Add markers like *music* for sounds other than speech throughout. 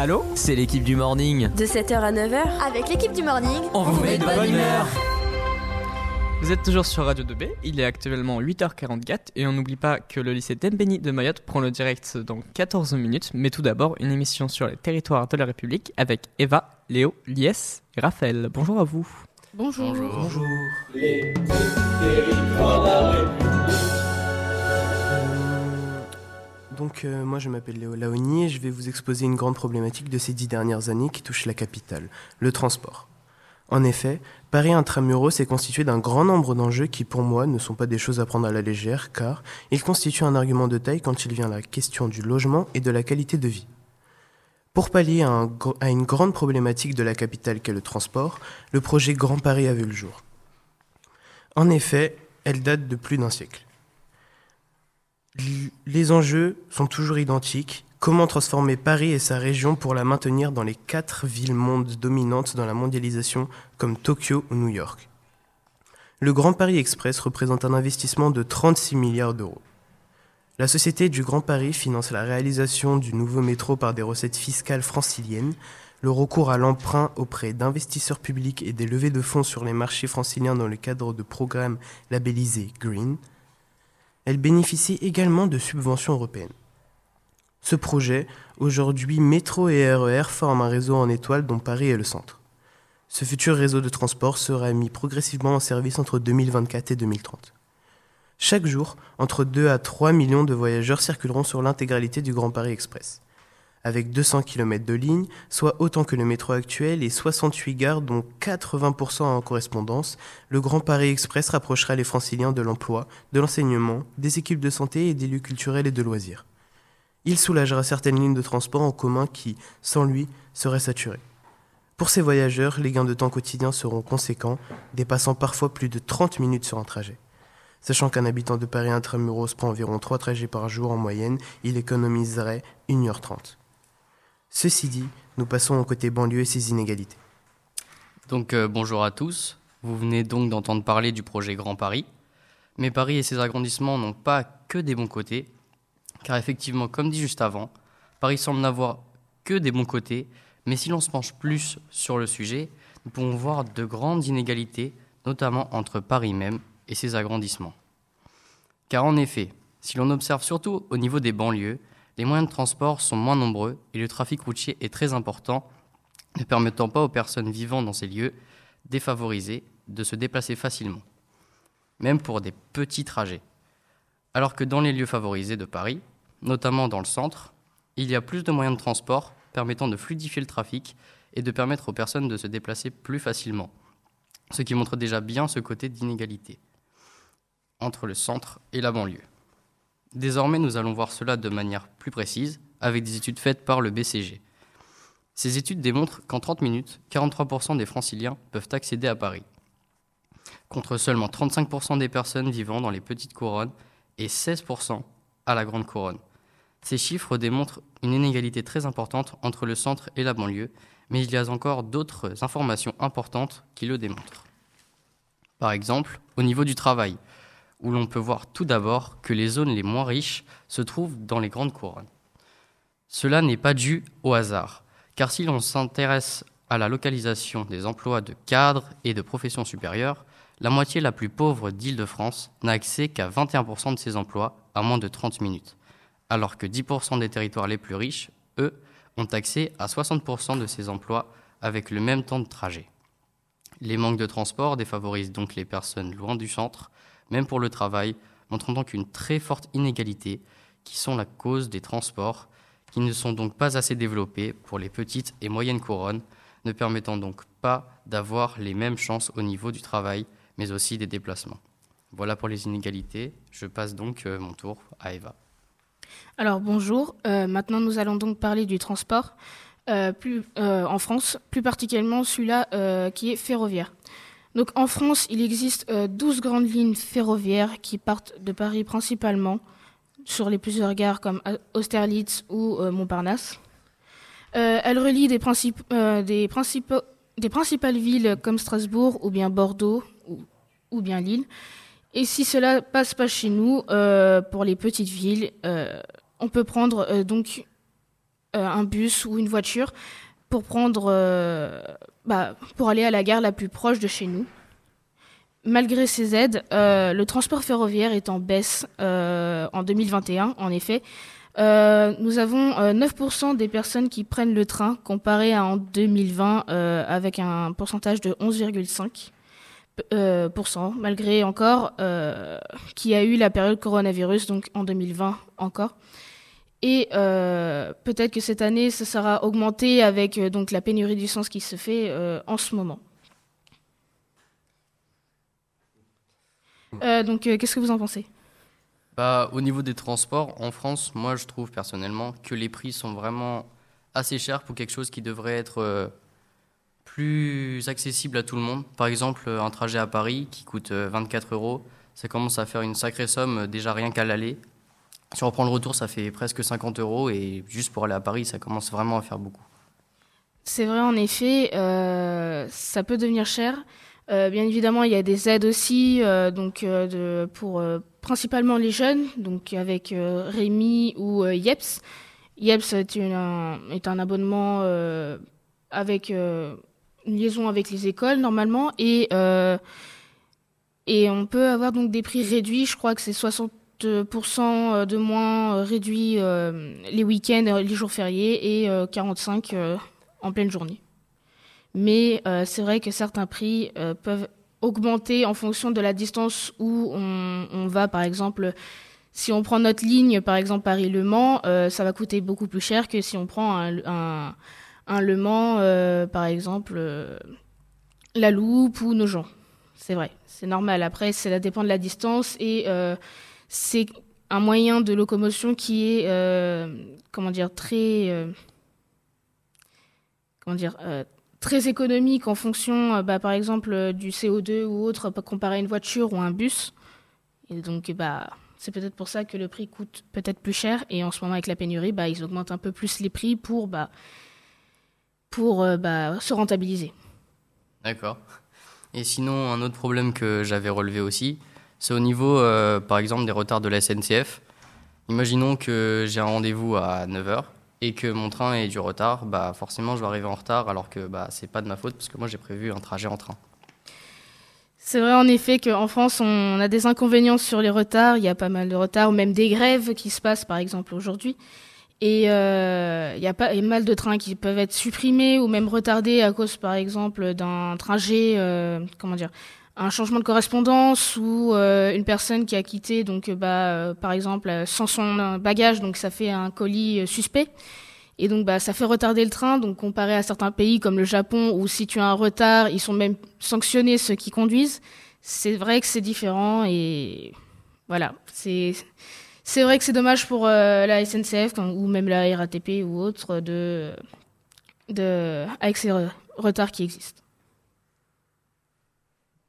Allô C'est l'équipe du morning. De 7h à 9h Avec l'équipe du morning, On, vous met de bonne humeur. Vous êtes toujours sur Radio 2B, il est actuellement 8h44 et on n'oublie pas que le lycée d'Embeni de Mayotte prend le direct dans 14 minutes, mais tout d'abord une émission sur les territoires de la République avec Eva, Léo, Lies et Raphaël. Bonjour à vous. Bonjour. Bonjour. Donc euh, moi je m'appelle Léo Laoni et je vais vous exposer une grande problématique de ces dix dernières années qui touche la capitale, le transport. En effet, Paris intramuros est constitué d'un grand nombre d'enjeux qui pour moi ne sont pas des choses à prendre à la légère car ils constituent un argument de taille quand il vient à la question du logement et de la qualité de vie. Pour pallier à, une grande problématique de la capitale qu'est le transport, le projet Grand Paris a vu le jour. En effet, elle date de plus d'un siècle. Les enjeux sont toujours identiques. Comment transformer Paris et sa région pour la maintenir dans les quatre villes-mondes dominantes dans la mondialisation comme Tokyo ou New York? Le Grand Paris Express représente un investissement de 36 milliards d'euros. La Société du Grand Paris finance la réalisation du nouveau métro par des recettes fiscales franciliennes, le recours à l'emprunt auprès d'investisseurs publics et des levées de fonds sur les marchés franciliens dans le cadre de programmes labellisés Green. Elle bénéficie également de subventions européennes. Ce projet, aujourd'hui métro et RER, forme un réseau en étoile dont Paris est le centre. Ce futur réseau de transport sera mis progressivement en service entre 2024 et 2030. Chaque jour, entre 2 à 3 millions de voyageurs circuleront sur l'intégralité du Grand Paris Express. Avec 200 km de ligne, soit autant que le métro actuel et 68 gares dont 80% en correspondance, le Grand Paris Express rapprochera les franciliens de l'emploi, de l'enseignement, des équipes de santé et des lieux culturels et de loisirs. Il soulagera certaines lignes de transport en commun qui, sans lui, seraient saturées. Pour ces voyageurs, les gains de temps quotidiens seront conséquents, dépassant parfois plus de 30 minutes sur un trajet. Sachant qu'un habitant de Paris intramuros prend environ 3 trajets par jour en moyenne, il économiserait 1h30. Ceci dit, nous passons au côté banlieue et ses inégalités. Donc euh, bonjour à tous. Vous venez donc d'entendre parler du projet Grand Paris. Mais Paris et ses agrandissements n'ont pas que des bons côtés, car effectivement, comme dit juste avant, Paris semble n'avoir que des bons côtés, mais si l'on se penche plus sur le sujet, nous pouvons voir de grandes inégalités, notamment entre Paris même et ses agrandissements. Car en effet, si l'on observe surtout au niveau des banlieues, les moyens de transport sont moins nombreux et le trafic routier est très important, ne permettant pas aux personnes vivant dans ces lieux défavorisés de se déplacer facilement, même pour des petits trajets. Alors que dans les lieux favorisés de Paris, notamment dans le centre, il y a plus de moyens de transport permettant de fluidifier le trafic et de permettre aux personnes de se déplacer plus facilement, ce qui montre déjà bien ce côté d'inégalité entre le centre et la banlieue. Désormais, nous allons voir cela de manière plus précise avec des études faites par le BCG. Ces études démontrent qu'en 30 minutes, 43% des franciliens peuvent accéder à Paris, contre seulement 35% des personnes vivant dans les petites couronnes et 16% à la grande couronne. Ces chiffres démontrent une inégalité très importante entre le centre et la banlieue, mais il y a encore d'autres informations importantes qui le démontrent. Par exemple, au niveau du travail, où l'on peut voir tout d'abord que les zones les moins riches se trouvent dans les grandes couronnes. Cela n'est pas dû au hasard, car si l'on s'intéresse à la localisation des emplois de cadres et de professions supérieures, la moitié la plus pauvre d'Île-de-France n'a accès qu'à 21% de ces emplois à moins de 30 minutes, alors que 10% des territoires les plus riches, eux, ont accès à 60% de ces emplois avec le même temps de trajet. Les manques de transport défavorisent donc les personnes loin du centre, même pour le travail, montrant donc une très forte inégalité qui sont la cause des transports qui ne sont donc pas assez développés pour les petites et moyennes couronnes, ne permettant donc pas d'avoir les mêmes chances au niveau du travail, mais aussi des déplacements. Voilà pour les inégalités. Je passe donc euh, mon tour à Eva. Alors bonjour, Euh, maintenant nous allons donc parler du transport euh, en France, plus particulièrement celui-là qui est ferroviaire. Donc en France, il existe euh, 12 grandes lignes ferroviaires qui partent de Paris principalement sur les plusieurs gares comme Austerlitz ou euh, Montparnasse. Euh, elles relient euh, des, principales villes comme Strasbourg ou bien Bordeaux ou, bien Lille. Et si cela passe pas chez nous, pour les petites villes, on peut prendre donc un bus ou une voiture pour prendre, bah, pour aller à la gare la plus proche de chez nous. Malgré ces aides, le transport ferroviaire est en baisse en 2021, en effet. nous avons 9% des personnes qui prennent le train comparé à en 2020 avec un pourcentage de 11,5%. Euh, malgré encore euh, qu'il y a eu la période coronavirus, donc en 2020 encore. Et euh, peut-être que cette année, ça sera augmenté avec donc la pénurie du sens qui se fait en ce moment. donc, qu'est-ce que vous en pensez? Bah, Au niveau des transports, en France, moi, je trouve personnellement que les prix sont vraiment assez chers pour quelque chose qui devrait être plus accessible à tout le monde. Par exemple, un trajet à Paris qui coûte 24 euh, euros, ça commence à faire une sacrée somme, euh, déjà rien qu'à l'aller. Si on reprend le retour, ça fait presque 50 euros et juste pour aller à Paris, ça commence vraiment à faire beaucoup. C'est vrai, en effet, euh, ça peut devenir cher. bien évidemment, il y a des aides aussi, donc de, pour principalement les jeunes, donc avec Rémi ou Yeps. Yeps est, un abonnement avec une liaison avec les écoles normalement et euh, et on peut avoir donc des prix réduits. Je crois que c'est 60% de moins réduits euh, les week-ends, les jours fériés et 45 euh, en pleine journée. Mais c'est vrai que certains prix peuvent augmenter en fonction de la distance où on, va. Par exemple, si on prend notre ligne, par exemple Paris-Le Mans, ça va coûter beaucoup plus cher que si on prend un Le Mans, euh, par exemple, euh, la Loupe ou Nogent. C'est vrai, c'est normal. Après, ça dépend de la distance et euh, c'est un moyen de locomotion qui est, comment dire, très, comment dire, très économique en fonction, bah, par exemple, du CO2 ou autre, comparé à une voiture ou un bus. Et donc, bah, c'est peut-être pour ça que le prix coûte peut-être plus cher. Et en ce moment, avec la pénurie, bah, ils augmentent un peu plus les prix pour bah, pour euh, bah, se rentabiliser. D'accord. Et sinon, un autre problème que j'avais relevé aussi, c'est au niveau, euh, par exemple, des retards de la SNCF. Imaginons que j'ai un rendez-vous à 9h et que mon train est du retard, bah forcément je vais arriver en retard alors que bah, c'est pas de ma faute parce que moi j'ai prévu un trajet en train. C'est vrai en effet qu'en France on a des inconvénients sur les retards, il y a pas mal de retards, même des grèves qui se passent par exemple aujourd'hui. Et il euh, y a pas mal de trains qui peuvent être supprimés ou même retardés à cause, par exemple, d'un trajet, euh, comment dire, un changement de correspondance ou euh, une personne qui a quitté, donc bah, par exemple, sans son bagage, donc ça fait un colis suspect. Et donc bah, ça fait retarder le train. Donc comparé à certains pays comme le Japon où si tu as un retard, ils sont même sanctionnés ceux qui conduisent. C'est vrai que c'est différent et voilà, c'est c'est vrai que c'est dommage pour euh, la SNCF ou même la RATP ou autre de, de, avec ces retards qui existent.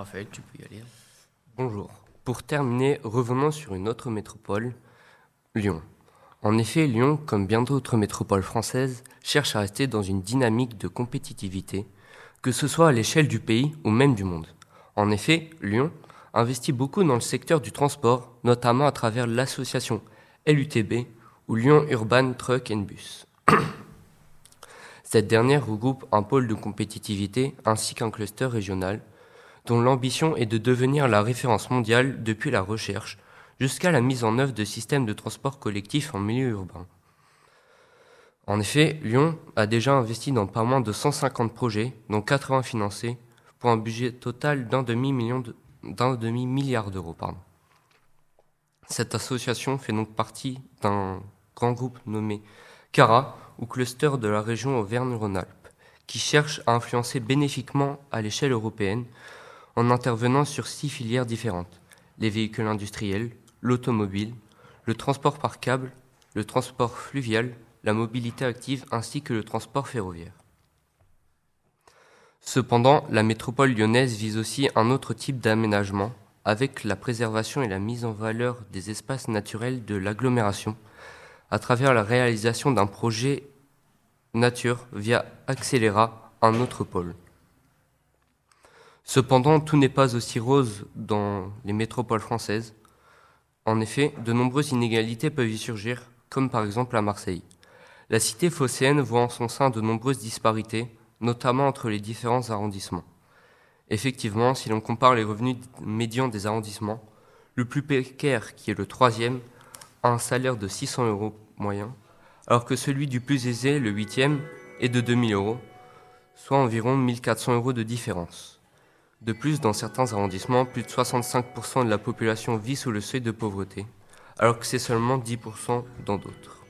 Raphaël, tu peux y aller. Bonjour. Pour terminer, revenons sur une autre métropole, Lyon. En effet, Lyon, comme bien d'autres métropoles françaises, cherche à rester dans une dynamique de compétitivité, que ce soit à l'échelle du pays ou même du monde. En effet, Lyon investit beaucoup dans le secteur du transport, notamment à travers l'association LUTB ou Lyon Urban Truck and Bus. *clears throat* Cette dernière regroupe un pôle de compétitivité ainsi qu'un cluster régional dont l'ambition est de devenir la référence mondiale depuis la recherche jusqu'à la mise en œuvre de systèmes de transport collectif en milieu urbain. En effet, Lyon a déjà investi dans pas moins de 150 projets, dont 80 financés, pour un budget total d'un demi-milliard d'euros. Cette association fait donc partie d'un grand groupe nommé CARA, ou cluster de la région Auvergne-Rhône-Alpes, qui cherche à influencer bénéfiquement à l'échelle européenne en intervenant sur six filières différentes les véhicules industriels, l'automobile, le transport par câble, le transport fluvial, la mobilité active ainsi que le transport ferroviaire. Cependant, la métropole lyonnaise vise aussi un autre type d'aménagement, avec la préservation et la mise en valeur des espaces naturels de l'agglomération, à travers la réalisation d'un projet nature via Accéléra, un autre pôle. Cependant, tout n'est pas aussi rose dans les métropoles françaises. En effet, de nombreuses inégalités peuvent y surgir, comme par exemple à Marseille. La cité phocéenne voit en son sein de nombreuses disparités, notamment entre les différents arrondissements. Effectivement, si l'on compare les revenus médians des arrondissements, le plus précaire, qui est le troisième, a un salaire de 600 euros moyen, alors que celui du plus aisé, le huitième, est de 2000 euros, soit environ 1400 euros de différence. De plus, dans certains arrondissements, plus de 65% de la population vit sous le seuil de pauvreté, alors que c'est seulement 10% dans d'autres.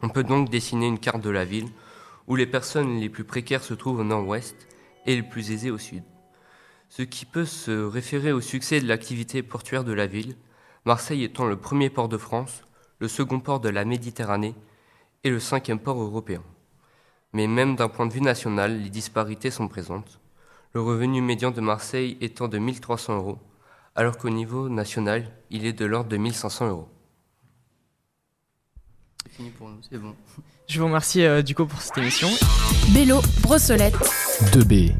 On peut donc dessiner une carte de la ville où les personnes les plus précaires se trouvent au nord-ouest et les plus aisées au sud. Ce qui peut se référer au succès de l'activité portuaire de la ville, Marseille étant le premier port de France, le second port de la Méditerranée et le cinquième port européen. Mais même d'un point de vue national, les disparités sont présentes, le revenu médian de Marseille étant de 1300 euros, alors qu'au niveau national, il est de l'ordre de 1500 euros. C'est fini pour nous, c'est bon. Je vous remercie euh, du coup pour cette émission. Bélo, Brossolette. 2B,